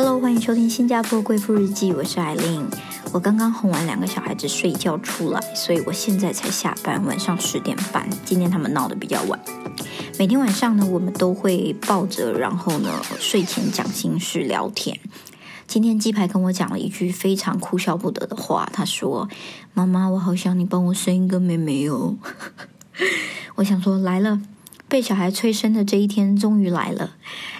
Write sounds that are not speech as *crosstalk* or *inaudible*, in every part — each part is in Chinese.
Hello，欢迎收听新加坡贵妇日记，我是艾琳。我刚刚哄完两个小孩子睡觉出来，所以我现在才下班，晚上十点半。今天他们闹得比较晚。每天晚上呢，我们都会抱着，然后呢，睡前讲心事聊天。今天鸡排跟我讲了一句非常哭笑不得的话，他说：“妈妈，我好想你帮我生一个妹妹哦。” *laughs* 我想说来了。被小孩催生的这一天终于来了，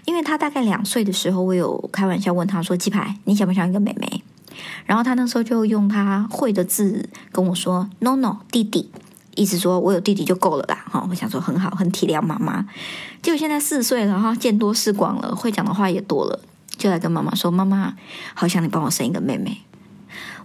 因为他大概两岁的时候，我有开玩笑问他说：“鸡排，你想不想一个妹妹？”然后他那时候就用他会的字跟我说：“No No，弟弟。”意思说我有弟弟就够了啦。哈，我想说很好，很体谅妈妈。结果现在四岁了哈，见多识广了，会讲的话也多了，就来跟妈妈说：“妈妈，好想你帮我生一个妹妹。”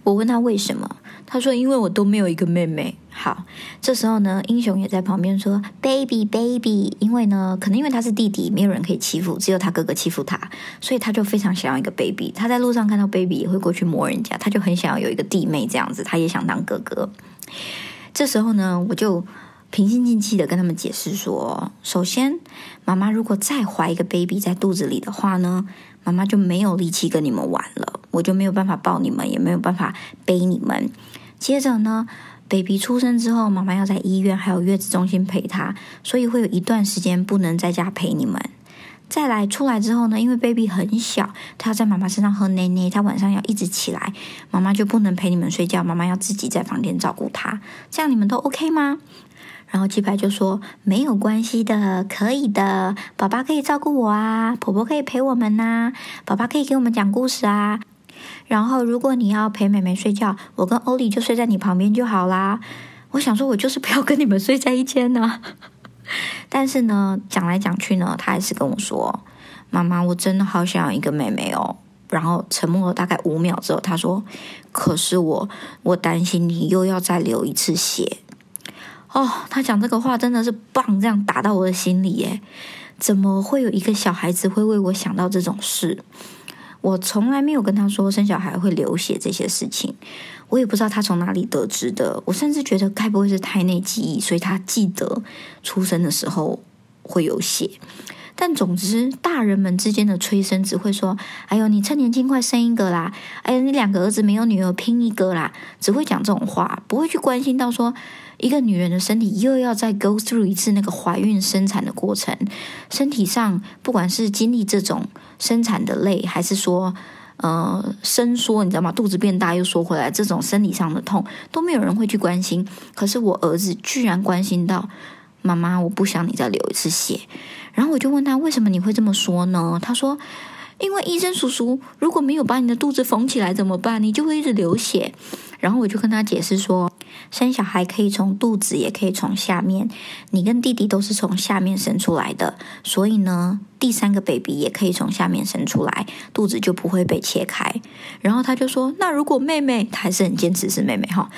我问他为什么，他说：“因为我都没有一个妹妹。”好，这时候呢，英雄也在旁边说：“baby baby。”因为呢，可能因为他是弟弟，没有人可以欺负，只有他哥哥欺负他，所以他就非常想要一个 baby。他在路上看到 baby 也会过去摸人家，他就很想要有一个弟妹这样子，他也想当哥哥。这时候呢，我就平心静气的跟他们解释说：首先，妈妈如果再怀一个 baby 在肚子里的话呢，妈妈就没有力气跟你们玩了。我就没有办法抱你们，也没有办法背你们。接着呢，baby 出生之后，妈妈要在医院还有月子中心陪他，所以会有一段时间不能在家陪你们。再来出来之后呢，因为 baby 很小，他要在妈妈身上喝奶奶，他晚上要一直起来，妈妈就不能陪你们睡觉，妈妈要自己在房间照顾他。这样你们都 OK 吗？然后鸡排就说没有关系的，可以的，爸爸可以照顾我啊，婆婆可以陪我们呐，爸爸可以给我们讲故事啊。然后，如果你要陪妹妹睡觉，我跟欧丽就睡在你旁边就好啦。我想说，我就是不要跟你们睡在一间呢。*laughs* 但是呢，讲来讲去呢，他还是跟我说：“妈妈，我真的好想要一个妹妹哦。”然后沉默了大概五秒之后，他说：“可是我，我担心你又要再流一次血。”哦，他讲这个话真的是棒，这样打到我的心里耶！怎么会有一个小孩子会为我想到这种事？我从来没有跟他说生小孩会流血这些事情，我也不知道他从哪里得知的。我甚至觉得该不会是胎内记忆，所以他记得出生的时候会有血。但总之，大人们之间的催生只会说：“哎呦，你趁年轻快生一个啦！”“哎呦，你两个儿子没有女儿，拼一个啦！”只会讲这种话，不会去关心到说一个女人的身体又要再 go through 一次那个怀孕生产的过程，身体上不管是经历这种生产的累，还是说呃伸缩，你知道吗？肚子变大又缩回来，这种生理上的痛都没有人会去关心。可是我儿子居然关心到。妈妈，我不想你再流一次血。然后我就问他，为什么你会这么说呢？他说，因为医生叔叔如果没有把你的肚子缝起来怎么办？你就会一直流血。然后我就跟他解释说，生小孩可以从肚子，也可以从下面。你跟弟弟都是从下面生出来的，所以呢，第三个 baby 也可以从下面生出来，肚子就不会被切开。然后他就说，那如果妹妹，他还是很坚持是妹妹哈。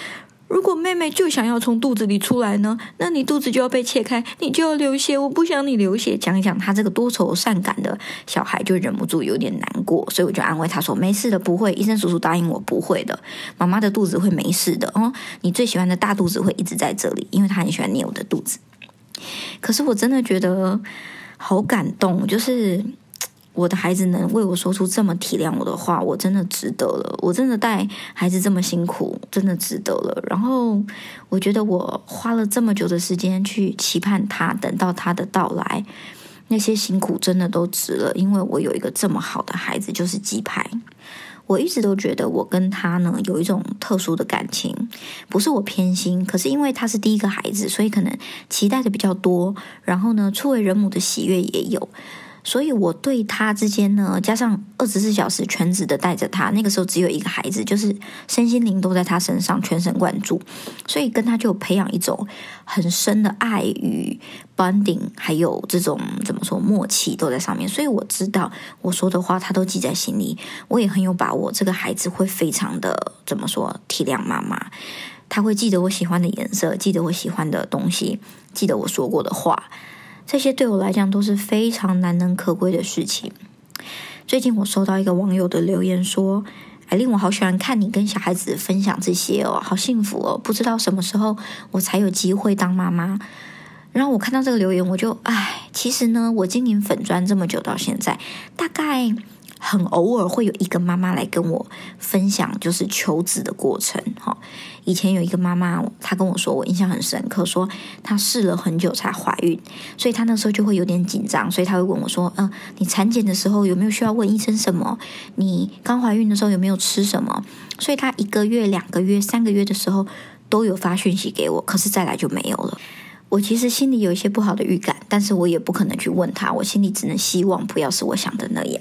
如果妹妹就想要从肚子里出来呢？那你肚子就要被切开，你就要流血。我不想你流血。讲一讲他这个多愁善感的小孩，就忍不住有点难过，所以我就安慰他说：“没事的，不会。医生叔叔答应我不会的，妈妈的肚子会没事的哦。你最喜欢的大肚子会一直在这里，因为他很喜欢捏我的肚子。可是我真的觉得好感动，就是。”我的孩子能为我说出这么体谅我的话，我真的值得了。我真的带孩子这么辛苦，真的值得了。然后我觉得我花了这么久的时间去期盼他，等到他的到来，那些辛苦真的都值了。因为我有一个这么好的孩子，就是鸡排。我一直都觉得我跟他呢有一种特殊的感情，不是我偏心，可是因为他是第一个孩子，所以可能期待的比较多。然后呢，初为人母的喜悦也有。所以我对他之间呢，加上二十四小时全职的带着他，那个时候只有一个孩子，就是身心灵都在他身上，全神贯注，所以跟他就培养一种很深的爱与 bonding，还有这种怎么说默契都在上面。所以我知道我说的话他都记在心里，我也很有把握，这个孩子会非常的怎么说体谅妈妈，他会记得我喜欢的颜色，记得我喜欢的东西，记得我说过的话。这些对我来讲都是非常难能可贵的事情。最近我收到一个网友的留言说：“哎，令，我好喜欢看你跟小孩子分享这些哦，好幸福哦！不知道什么时候我才有机会当妈妈。”然后我看到这个留言，我就唉，其实呢，我经营粉砖这么久到现在，大概。很偶尔会有一个妈妈来跟我分享，就是求子的过程。哈，以前有一个妈妈，她跟我说，我印象很深刻，说她试了很久才怀孕，所以她那时候就会有点紧张，所以她会问我说：“嗯，你产检的时候有没有需要问医生什么？你刚怀孕的时候有没有吃什么？”所以她一个月、两个月、三个月的时候都有发讯息给我，可是再来就没有了。我其实心里有一些不好的预感，但是我也不可能去问他，我心里只能希望不要是我想的那样。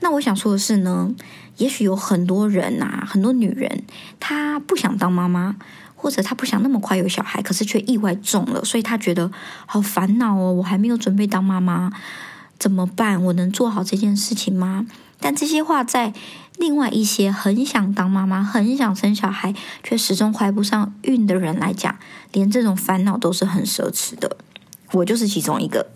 那我想说的是呢，也许有很多人呐，很多女人，她不想当妈妈，或者她不想那么快有小孩，可是却意外中了，所以她觉得好烦恼哦，我还没有准备当妈妈，怎么办？我能做好这件事情吗？但这些话在另外一些很想当妈妈、很想生小孩却始终怀不上孕的人来讲，连这种烦恼都是很奢侈的。我就是其中一个。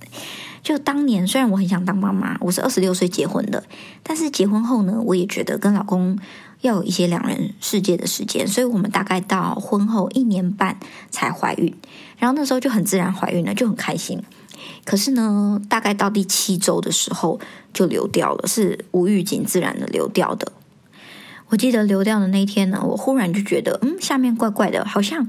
就当年虽然我很想当妈妈，我是二十六岁结婚的，但是结婚后呢，我也觉得跟老公要有一些两人世界的时间，所以我们大概到婚后一年半才怀孕，然后那时候就很自然怀孕了，就很开心。可是呢，大概到第七周的时候就流掉了，是无预警自然的流掉的。我记得流掉的那天呢，我忽然就觉得，嗯，下面怪怪的，好像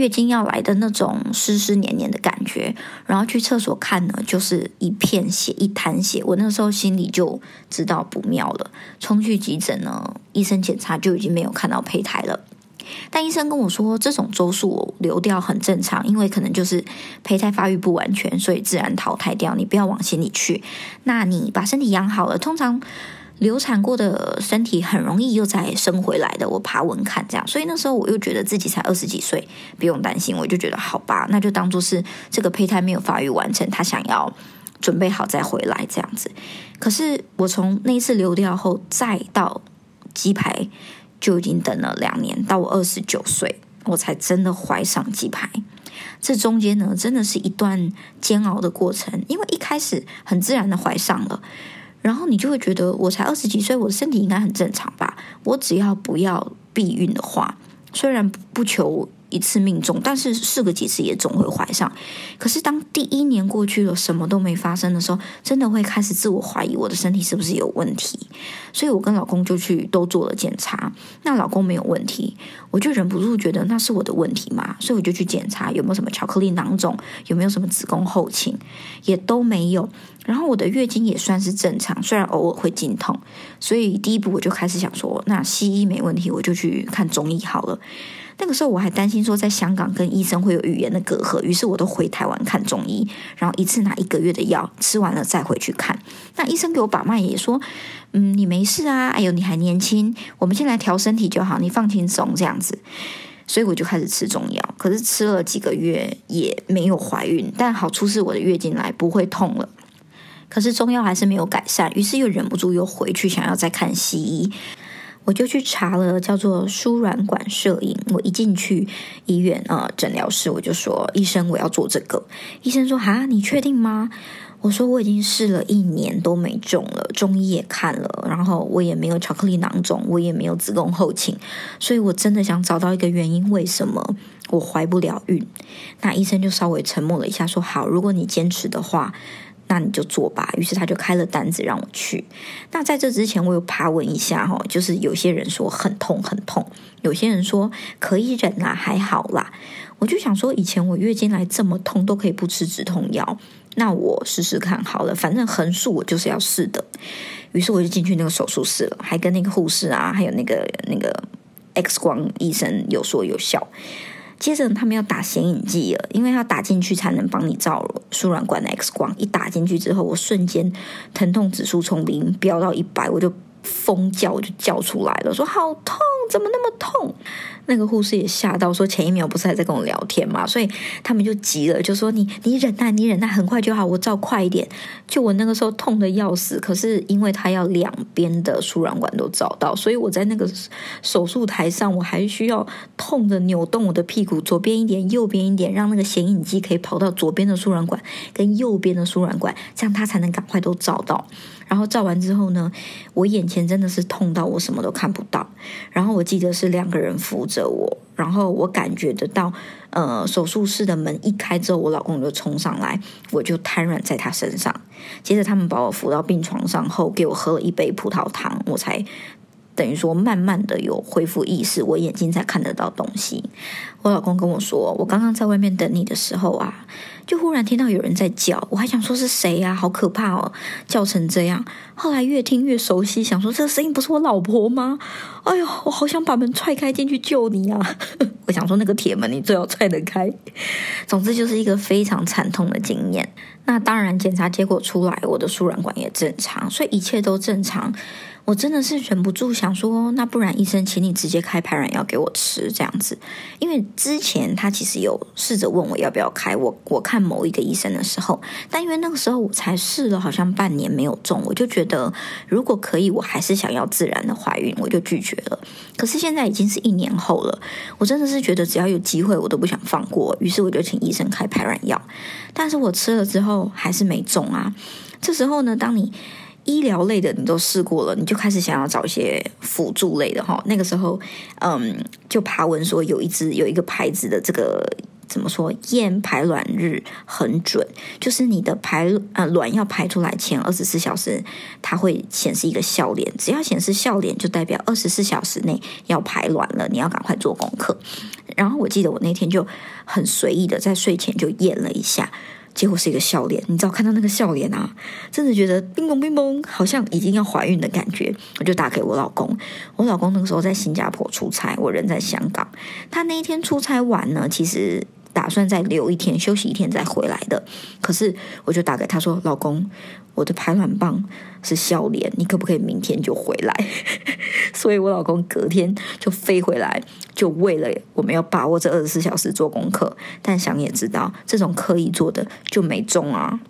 月经要来的那种湿湿黏黏的感觉。然后去厕所看呢，就是一片血，一滩血。我那时候心里就知道不妙了，冲去急诊呢，医生检查就已经没有看到胚胎了。但医生跟我说，这种周数流掉很正常，因为可能就是胚胎发育不完全，所以自然淘汰掉。你不要往心里去。那你把身体养好了，通常流产过的身体很容易又再生回来的。我爬文看这样，所以那时候我又觉得自己才二十几岁，不用担心。我就觉得好吧，那就当做是这个胚胎没有发育完成，他想要准备好再回来这样子。可是我从那一次流掉后，再到鸡排。就已经等了两年，到我二十九岁，我才真的怀上鸡排。这中间呢，真的是一段煎熬的过程。因为一开始很自然的怀上了，然后你就会觉得，我才二十几岁，我的身体应该很正常吧？我只要不要避孕的话，虽然不求。一次命中，但是试个几次也总会怀上。可是当第一年过去了，什么都没发生的时候，真的会开始自我怀疑我的身体是不是有问题。所以我跟老公就去都做了检查，那老公没有问题，我就忍不住觉得那是我的问题嘛，所以我就去检查有没有什么巧克力囊肿，有没有什么子宫后倾，也都没有。然后我的月经也算是正常，虽然偶尔会经痛。所以第一步我就开始想说，那西医没问题，我就去看中医好了。那个时候我还担心说，在香港跟医生会有语言的隔阂，于是我都回台湾看中医，然后一次拿一个月的药，吃完了再回去看。那医生给我把脉也说，嗯，你没事啊，哎呦，你还年轻，我们先来调身体就好，你放轻松这样子。所以我就开始吃中药，可是吃了几个月也没有怀孕，但好处是我的月经来不会痛了。可是中药还是没有改善，于是又忍不住又回去想要再看西医。我就去查了，叫做输卵管摄影。我一进去医院啊，诊疗室我就说：“医生，我要做这个。”医生说：“哈，你确定吗？”我说：“我已经试了一年都没中了，中医也看了，然后我也没有巧克力囊肿，我也没有子宫后倾，所以我真的想找到一个原因，为什么我怀不了孕？”那医生就稍微沉默了一下，说：“好，如果你坚持的话。”那你就做吧。于是他就开了单子让我去。那在这之前，我有爬问一下哈，就是有些人说很痛很痛，有些人说可以忍啦，还好啦。我就想说，以前我月经来这么痛都可以不吃止痛药，那我试试看好了。反正横竖我就是要试的。于是我就进去那个手术室了，还跟那个护士啊，还有那个那个 X 光医生有说有笑。接着他们要打显影剂了，因为要打进去才能帮你照输卵管的 X 光。一打进去之后，我瞬间疼痛指数从零飙到一百，我就疯叫，我就叫出来了，说好痛，怎么那么痛？那个护士也吓到，说前一秒不是还在跟我聊天嘛，所以他们就急了，就说你你忍耐，你忍耐，很快就好，我照快一点。就我那个时候痛的要死，可是因为他要两边的输卵管都找到，所以我在那个手术台上，我还需要痛的扭动我的屁股，左边一点，右边一点，让那个显影剂可以跑到左边的输卵管跟右边的输卵管，这样他才能赶快都找到。然后照完之后呢，我眼前真的是痛到我什么都看不到。然后我记得是两个人扶着我，然后我感觉得到，呃，手术室的门一开之后，我老公就冲上来，我就瘫软在他身上。接着他们把我扶到病床上后，给我喝了一杯葡萄糖，我才。等于说，慢慢的有恢复意识，我眼睛才看得到东西。我老公跟我说，我刚刚在外面等你的时候啊，就忽然听到有人在叫，我还想说是谁呀，好可怕哦，叫成这样。后来越听越熟悉，想说这个声音不是我老婆吗？哎呦，我好想把门踹开进去救你啊！*laughs* 我想说那个铁门你最好踹得开。总之就是一个非常惨痛的经验。那当然，检查结果出来，我的输卵管也正常，所以一切都正常。我真的是忍不住想说，那不然医生，请你直接开排卵药给我吃这样子。因为之前他其实有试着问我要不要开，我我看某一个医生的时候，但因为那个时候我才试了好像半年没有中，我就觉得如果可以，我还是想要自然的怀孕，我就拒绝了。可是现在已经是一年后了，我真的是觉得只要有机会，我都不想放过。于是我就请医生开排卵药，但是我吃了之后还是没中啊。这时候呢，当你医疗类的你都试过了，你就开始想要找一些辅助类的哈。那个时候，嗯，就爬文说有一支有一个牌子的这个怎么说验排卵日很准，就是你的排呃卵要排出来前二十四小时，它会显示一个笑脸，只要显示笑脸，就代表二十四小时内要排卵了，你要赶快做功课。然后我记得我那天就很随意的在睡前就验了一下。结果是一个笑脸，你知道看到那个笑脸啊，真的觉得冰崩冰崩，好像已经要怀孕的感觉。我就打给我老公，我老公那个时候在新加坡出差，我人在香港。他那一天出差完呢，其实。打算再留一天，休息一天再回来的。可是我就打给他说：“老公，我的排卵棒是笑脸，你可不可以明天就回来？”所以，我老公隔天就飞回来，就为了我们要把握这二十四小时做功课。但想也知道，这种刻意做的就没中啊。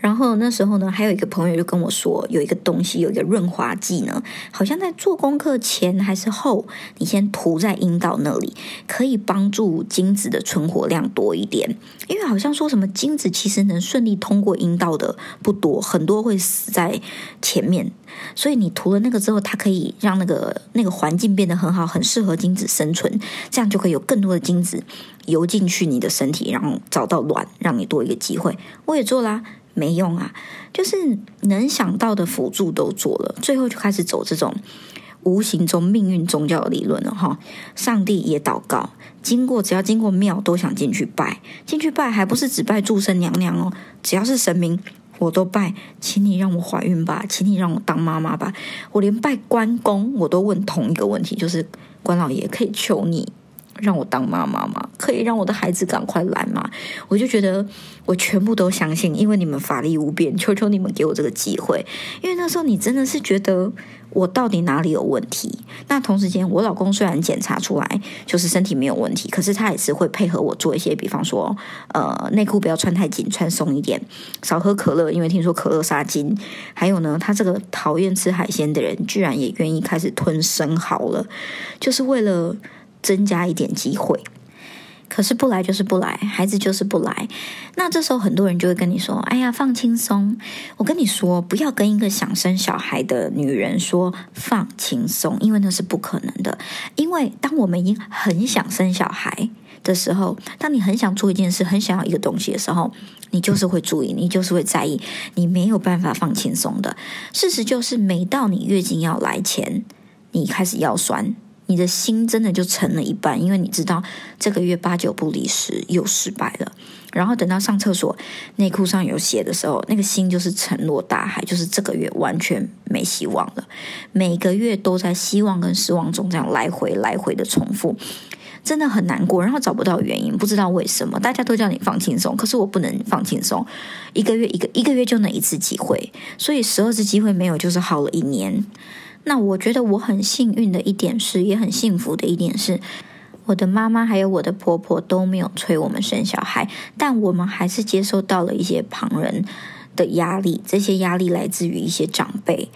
然后那时候呢，还有一个朋友就跟我说，有一个东西，有一个润滑剂呢，好像在做功课前还是后，你先涂在阴道那里，可以帮助精子的存活量多一点。因为好像说什么精子其实能顺利通过阴道的不多，很多会死在前面。所以你涂了那个之后，它可以让那个那个环境变得很好，很适合精子生存，这样就可以有更多的精子游进去你的身体，然后找到卵，让你多一个机会。我也做啦。没用啊，就是能想到的辅助都做了，最后就开始走这种无形中命运宗教的理论了哈。上帝也祷告，经过只要经过庙都想进去拜，进去拜还不是只拜祝生娘娘哦，只要是神明我都拜，请你让我怀孕吧，请你让我当妈妈吧，我连拜关公我都问同一个问题，就是关老爷可以求你。让我当妈妈吗？可以让我的孩子赶快来吗？我就觉得我全部都相信，因为你们法力无边，求求你们给我这个机会。因为那时候你真的是觉得我到底哪里有问题？那同时间，我老公虽然检查出来就是身体没有问题，可是他也是会配合我做一些，比方说，呃，内裤不要穿太紧，穿松一点，少喝可乐，因为听说可乐杀精。还有呢，他这个讨厌吃海鲜的人，居然也愿意开始吞生蚝了，就是为了。增加一点机会，可是不来就是不来，孩子就是不来。那这时候很多人就会跟你说：“哎呀，放轻松。”我跟你说，不要跟一个想生小孩的女人说放轻松，因为那是不可能的。因为当我们已经很想生小孩的时候，当你很想做一件事，很想要一个东西的时候，你就是会注意，你就是会在意，你没有办法放轻松的。事实就是，每到你月经要来前，你开始腰酸。你的心真的就沉了一半，因为你知道这个月八九不离十又失败了。然后等到上厕所内裤上有血的时候，那个心就是沉落大海，就是这个月完全没希望了。每个月都在希望跟失望中这样来回来回的重复，真的很难过。然后找不到原因，不知道为什么，大家都叫你放轻松，可是我不能放轻松。一个月一个一个月就那一次机会，所以十二次机会没有，就是好了一年。那我觉得我很幸运的一点是，也很幸福的一点是，我的妈妈还有我的婆婆都没有催我们生小孩，但我们还是接受到了一些旁人的压力。这些压力来自于一些长辈，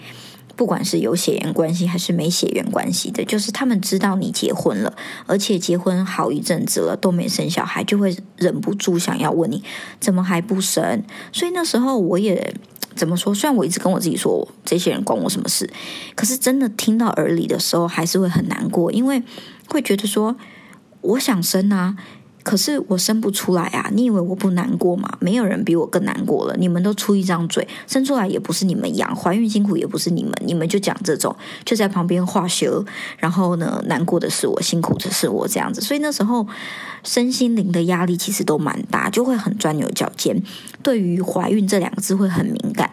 不管是有血缘关系还是没血缘关系的，就是他们知道你结婚了，而且结婚好一阵子了都没生小孩，就会忍不住想要问你怎么还不生。所以那时候我也。怎么说？虽然我一直跟我自己说这些人关我什么事，可是真的听到耳里的时候，还是会很难过，因为会觉得说我想生啊。可是我生不出来啊！你以为我不难过吗？没有人比我更难过了。你们都出一张嘴，生出来也不是你们养，怀孕辛苦也不是你们，你们就讲这种，就在旁边画蛇。然后呢，难过的是我，辛苦的是我，这样子。所以那时候身心灵的压力其实都蛮大，就会很钻牛角尖，对于怀孕这两个字会很敏感。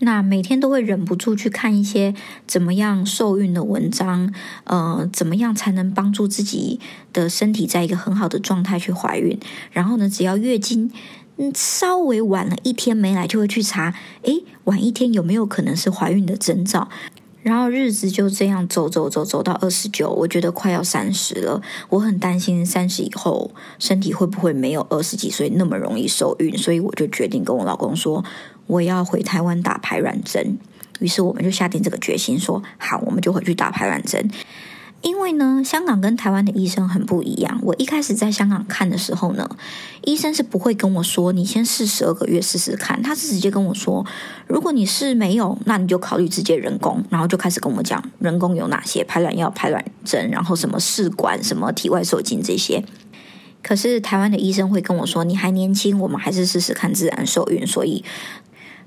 那每天都会忍不住去看一些怎么样受孕的文章，呃，怎么样才能帮助自己的身体在一个很好的状态去怀孕？然后呢，只要月经嗯稍微晚了一天没来，就会去查，诶，晚一天有没有可能是怀孕的征兆？然后日子就这样走走走走到二十九，我觉得快要三十了，我很担心三十以后身体会不会没有二十几岁那么容易受孕，所以我就决定跟我老公说。我要回台湾打排卵针，于是我们就下定这个决心，说好，我们就回去打排卵针。因为呢，香港跟台湾的医生很不一样。我一开始在香港看的时候呢，医生是不会跟我说你先试十二个月试试看，他是直接跟我说，如果你是没有，那你就考虑直接人工，然后就开始跟我讲人工有哪些排卵药、排卵针，然后什么试管、什么体外受精这些。可是台湾的医生会跟我说，你还年轻，我们还是试试看自然受孕，所以。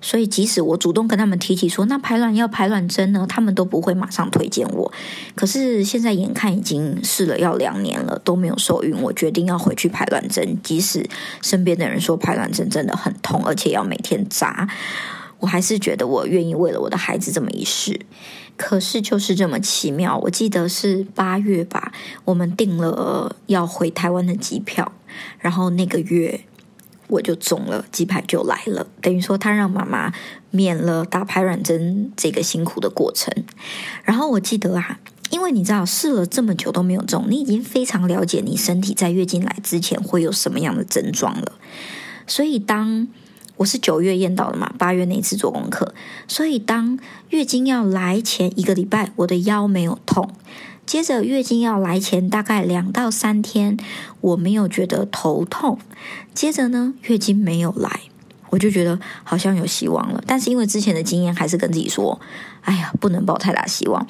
所以，即使我主动跟他们提起说那排卵要排卵针呢，他们都不会马上推荐我。可是现在眼看已经试了要两年了，都没有受孕，我决定要回去排卵针。即使身边的人说排卵针真的很痛，而且要每天扎，我还是觉得我愿意为了我的孩子这么一试。可是就是这么奇妙，我记得是八月吧，我们订了要回台湾的机票，然后那个月。我就中了，鸡排就来了。等于说，他让妈妈免了打排卵针这个辛苦的过程。然后我记得啊，因为你知道试了这么久都没有中，你已经非常了解你身体在月经来之前会有什么样的症状了。所以当我是九月验到的嘛，八月那次做功课，所以当月经要来前一个礼拜，我的腰没有痛。接着月经要来前大概两到三天，我没有觉得头痛。接着呢，月经没有来，我就觉得好像有希望了。但是因为之前的经验，还是跟自己说：“哎呀，不能抱太大希望。”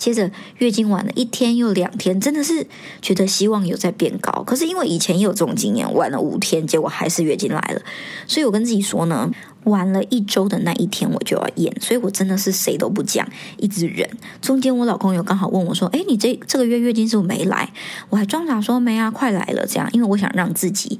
接着月经晚了一天又两天，真的是觉得希望有在变高。可是因为以前也有这种经验，晚了五天，结果还是月经来了。所以我跟自己说呢，晚了一周的那一天我就要验。所以我真的是谁都不讲，一直忍。中间我老公有刚好问我说：“哎，你这这个月月经是不是没来？”我还装傻说：“没啊，快来了。”这样，因为我想让自己。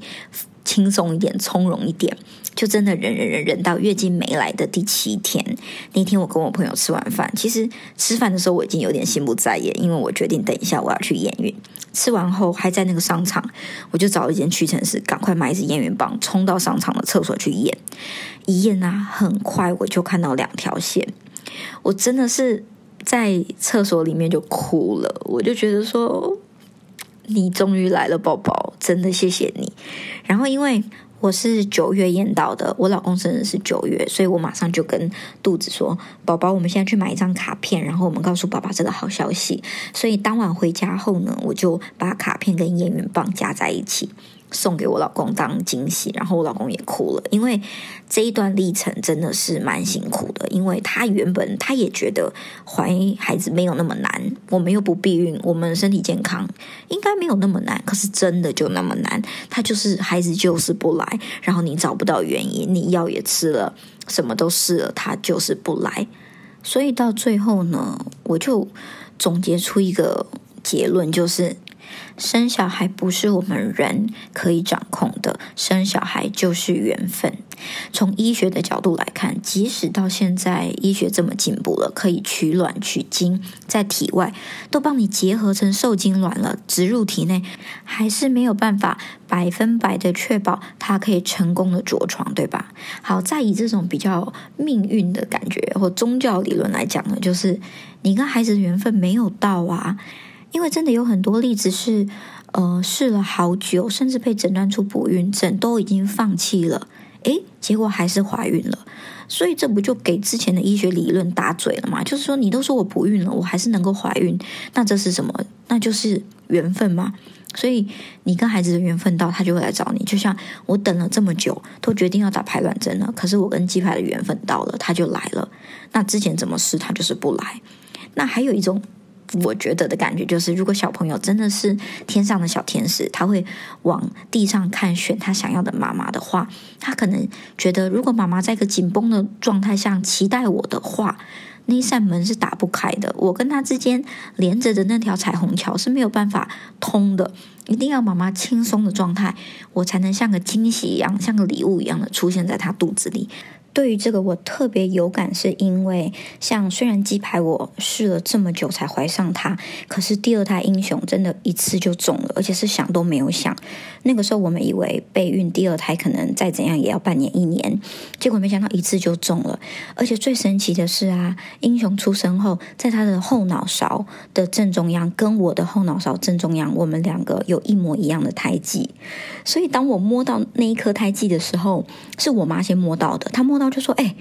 轻松一点，从容一点，就真的忍忍忍忍到月经没来的第七天。那天我跟我朋友吃完饭，其实吃饭的时候我已经有点心不在焉，因为我决定等一下我要去验孕。吃完后还在那个商场，我就找了一间屈臣氏，赶快买一支验孕棒，冲到商场的厕所去验。一验啊，很快我就看到两条线，我真的是在厕所里面就哭了，我就觉得说。你终于来了，宝宝，真的谢谢你。然后，因为我是九月验到的，我老公生日是九月，所以我马上就跟肚子说：“宝宝，我们现在去买一张卡片，然后我们告诉爸爸这个好消息。”所以当晚回家后呢，我就把卡片跟验孕棒加在一起。送给我老公当惊喜，然后我老公也哭了，因为这一段历程真的是蛮辛苦的。因为他原本他也觉得怀孩子没有那么难，我们又不避孕，我们身体健康，应该没有那么难。可是真的就那么难，他就是孩子就是不来，然后你找不到原因，你药也吃了，什么都试了，他就是不来。所以到最后呢，我就总结出一个结论，就是。生小孩不是我们人可以掌控的，生小孩就是缘分。从医学的角度来看，即使到现在医学这么进步了，可以取卵取精，在体外都帮你结合成受精卵了，植入体内，还是没有办法百分百的确保它可以成功的着床，对吧？好，再以这种比较命运的感觉或宗教理论来讲呢，就是你跟孩子的缘分没有到啊。因为真的有很多例子是，呃，试了好久，甚至被诊断出不孕症，都已经放弃了，诶，结果还是怀孕了。所以这不就给之前的医学理论打嘴了吗？就是说，你都说我不孕了，我还是能够怀孕，那这是什么？那就是缘分吗？所以你跟孩子的缘分到，他就会来找你。就像我等了这么久，都决定要打排卵针了，可是我跟鸡排的缘分到了，他就来了。那之前怎么试，他就是不来。那还有一种。我觉得的感觉就是，如果小朋友真的是天上的小天使，他会往地上看，选他想要的妈妈的话，他可能觉得，如果妈妈在一个紧绷的状态下期待我的话，那一扇门是打不开的。我跟他之间连着的那条彩虹桥是没有办法通的。一定要妈妈轻松的状态，我才能像个惊喜一样，像个礼物一样的出现在他肚子里。对于这个我特别有感，是因为像虽然鸡排我试了这么久才怀上它，可是第二胎英雄真的一次就中了，而且是想都没有想。那个时候我们以为备孕第二胎可能再怎样也要半年一年，结果没想到一次就中了。而且最神奇的是啊，英雄出生后，在他的后脑勺的正中央跟我的后脑勺正中央，我们两个有一模一样的胎记。所以当我摸到那一颗胎记的时候，是我妈先摸到的，她摸。到就说：“哎，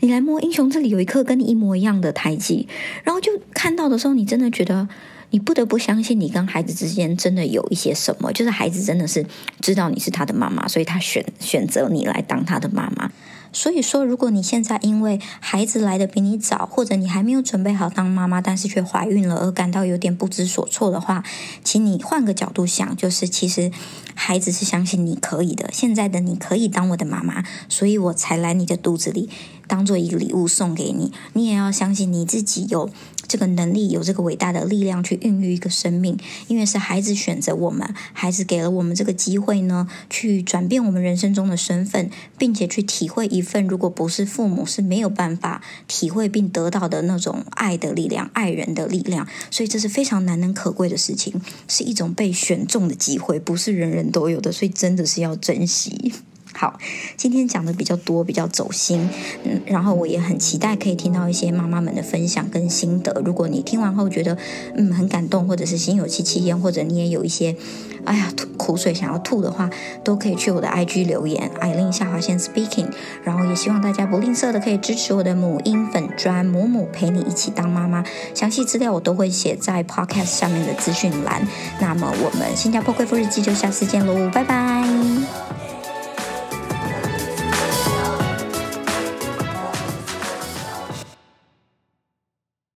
你来摸英雄，这里有一颗跟你一模一样的胎记。”然后就看到的时候，你真的觉得，你不得不相信，你跟孩子之间真的有一些什么，就是孩子真的是知道你是他的妈妈，所以他选选择你来当他的妈妈。所以说，如果你现在因为孩子来的比你早，或者你还没有准备好当妈妈，但是却怀孕了而感到有点不知所措的话，请你换个角度想，就是其实孩子是相信你可以的，现在的你可以当我的妈妈，所以我才来你的肚子里。当做一个礼物送给你，你也要相信你自己有这个能力，有这个伟大的力量去孕育一个生命。因为是孩子选择我们，孩子给了我们这个机会呢，去转变我们人生中的身份，并且去体会一份如果不是父母是没有办法体会并得到的那种爱的力量、爱人的力量。所以这是非常难能可贵的事情，是一种被选中的机会，不是人人都有的，所以真的是要珍惜。好，今天讲的比较多，比较走心，嗯，然后我也很期待可以听到一些妈妈们的分享跟心得。如果你听完后觉得嗯很感动，或者是心有戚戚焉，或者你也有一些哎呀吐苦水想要吐的话，都可以去我的 IG 留言，艾琳下划线 Speaking。然后也希望大家不吝啬的可以支持我的母婴粉砖母母陪你一起当妈妈，详细资料我都会写在 Podcast 下面的资讯栏。那么我们新加坡贵妇日记就下次见喽，拜拜。